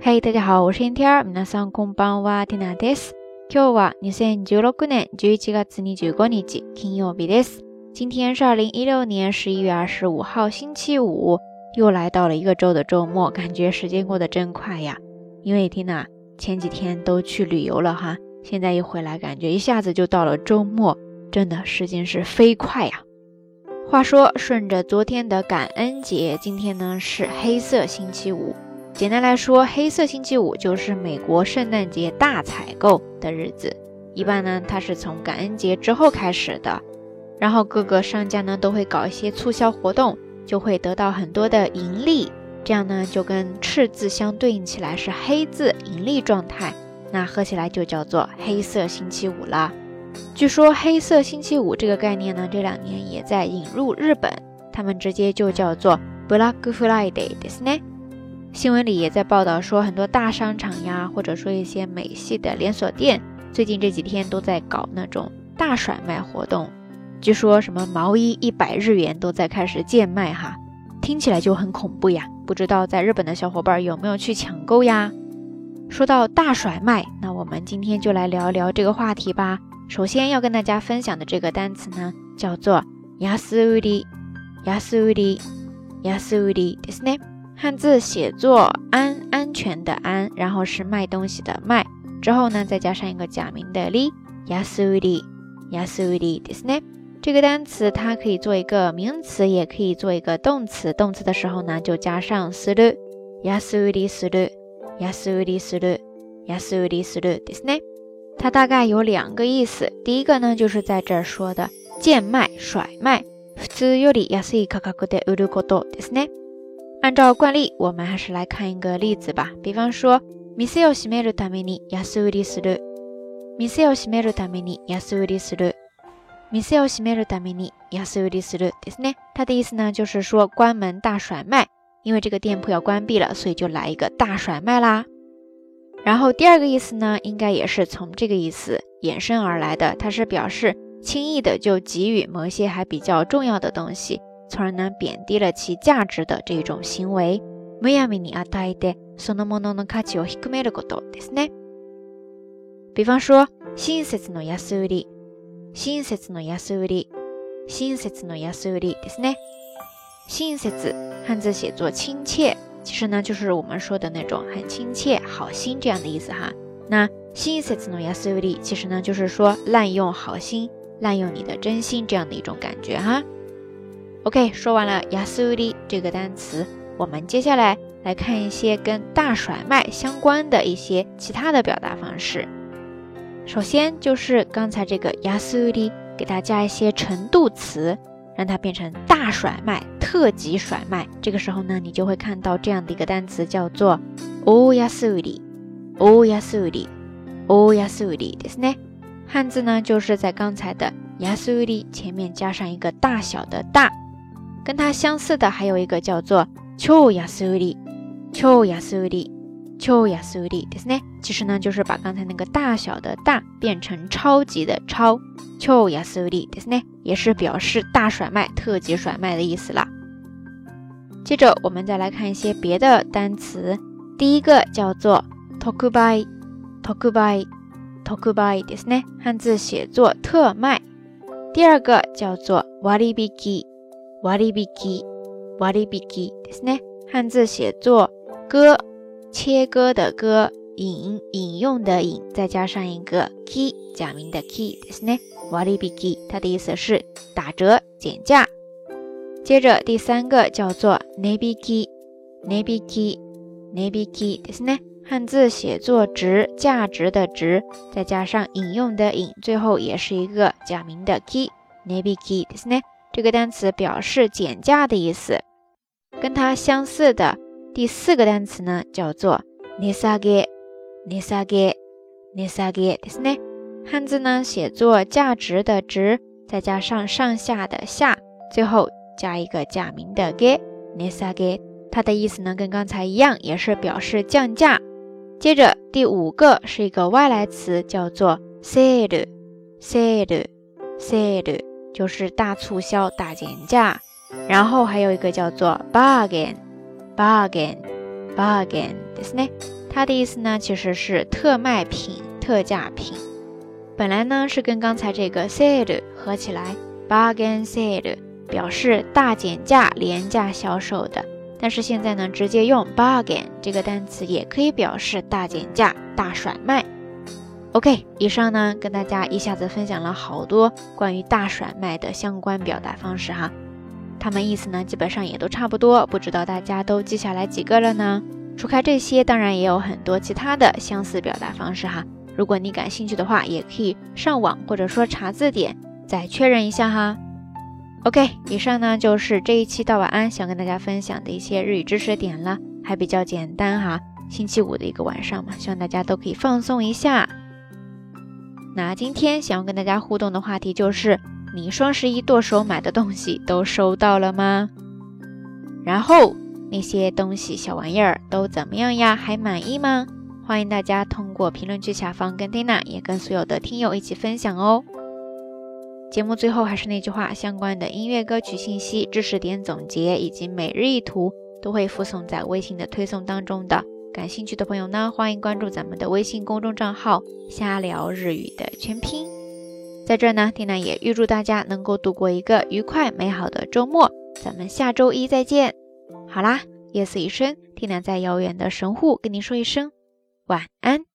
嘿，大家好，我是天天。皆さんこんばんは、ティナです。今日は二千十六年十一月二十五日、金曜日です。今天是二零一六年十一月二十五号，星期五，又来到了一个周的周末，感觉时间过得真快呀。因为缇娜前几天都去旅游了哈，现在一回来，感觉一下子就到了周末，真的时间是飞快呀。话说，顺着昨天的感恩节，今天呢是黑色星期五。 简单来说，黑色星期五就是美国圣诞节大采购的日子。一般呢，它是从感恩节之后开始的。然后各个商家呢都会搞一些促销活动，就会得到很多的盈利。这样呢就跟赤字相对应起来是黑字盈利状态，那合起来就叫做黑色星期五了。据说黑色星期五这个概念呢，这两年也在引入日本，他们直接就叫做 Black Friday，对是呢。新闻里也在报道说，很多大商场呀，或者说一些美系的连锁店，最近这几天都在搞那种大甩卖活动。据说什么毛衣一百日元都在开始贱卖哈，听起来就很恐怖呀。不知道在日本的小伙伴有没有去抢购呀？说到大甩卖，那我们今天就来聊一聊这个话题吧。首先要跟大家分享的这个单词呢，叫做安売り，安売り，安売りですね。 汉字写作安安全的安，然后是卖东西的卖，之后呢再加上一个假名的り，安売り，安売りですね。这个单词它可以做一个名词，也可以做一个动词。动词的时候呢，就加上する，安売りする，安売りする，安売りするですね。它大概有两个意思。第一个呢，就是在这儿说的贱卖、甩卖，普通より安い価格で売ることですね。 按照惯例，我们还是来看一个例子吧。比方说，店を閉めるために安売りする。店を閉めるために安売りする。店を閉めるために安売りするですね。它的意思呢，就是说关门大甩卖，因为这个店铺要关闭了，所以就来一个大甩卖啦。然后第二个意思呢，应该也是从这个意思衍生而来的，它是表示轻易的就给予某一些还比较重要的东西。 从而呢贬低了其价值的这种行为。むやみに与えてそのものの価値を低めることですね。比方说、親切の安売り、親切の安売り、親切の安売りですね。親切，汉字写作亲切，其实呢就是我们说的那种很亲切、好心这样的意思哈。那親切の安売り其实呢就是说滥用好心、滥用你的真心这样的一种感觉哈。 OK，说完了 yasuri 这个单词，我们接下来来看一些跟大甩卖相关的一些其他的表达方式。首先就是刚才这个 yasuri，给它加一些程度词，让它变成大甩卖、特级甩卖。这个时候呢，你就会看到这样的一个单词叫做 o yasuri，o yasuri，o yasuri，ですね。汉字呢就是在刚才的 yasuri 前面加上一个大小的大。 跟它相似的还有一个叫做超安売り、超安売り、超安売りですね。其实呢，就是把刚才那个大小的大变成超级的超，超安売りですね，也是表示大甩卖、特级甩卖的意思啦。接着我们再来看一些别的单词，第一个叫做特売、特売、特売ですね，汉字写作特卖。第二个叫做割引。 割引、割引ですね。汉字写作割，切割的割，引引用的引，再加上一个 key，假名的 key ですね。割引，它的意思是打折、减价。接着第三个叫做値引き、値引き、値引きですね。汉字写作值，价值的值，再加上引用的引，最后也是一个假名的 key，値引きですね。 这个单词表示减价的意思。跟它相似的第四个单词呢，叫做 nisage nisage nisage 对不汉字呢写作价值的值，再加上上下的下，最后加一个假名的 ge nisage。它的意思呢跟刚才一样，也是表示降价。接着第五个是一个外来词，叫做 sale sale sale。就是大促销、大减价，然后还有一个叫做 bargain，bargain，bargain bargain ですね。它的意思呢，其实是特卖品、特价品。本来呢是跟刚才这个 sale 合起来，bargain sale 表示大减价、廉价销售的。但是现在呢，直接用 bargain 这个单词也可以表示大减价、大甩卖。 OK，以上呢跟大家一下子分享了好多关于大甩卖的相关表达方式哈，它们意思呢基本上也都差不多，不知道大家都记下来几个了呢？除开这些，当然也有很多其他的相似表达方式哈。如果你感兴趣的话，也可以上网或者说查字典再确认一下哈。OK，以上呢就是这一期到晚安想跟大家分享的一些日语知识点了，还比较简单哈。星期五的一个晚上嘛，希望大家都可以放松一下。那今天想要跟大家互动的话题就是，你双十一剁手买的东西都收到了吗？然后那些东西小玩意儿都怎么样呀？还满意吗？欢迎大家通过评论区下方跟 Dina 也跟所有的听友一起分享哦。节目最后还是那句话，相关的音乐歌曲信息、知识点总结以及每日一图都会附送在微信的推送当中的。感兴趣的朋友呢，欢迎关注咱们的微信公众账号“瞎聊日语”的全拼。在这呢，缇娜也预祝大家能够度过一个愉快美好的周末。咱们下周一再见。好啦，夜色已深，缇娜在遥远的神户跟您说一声晚安。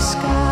sky.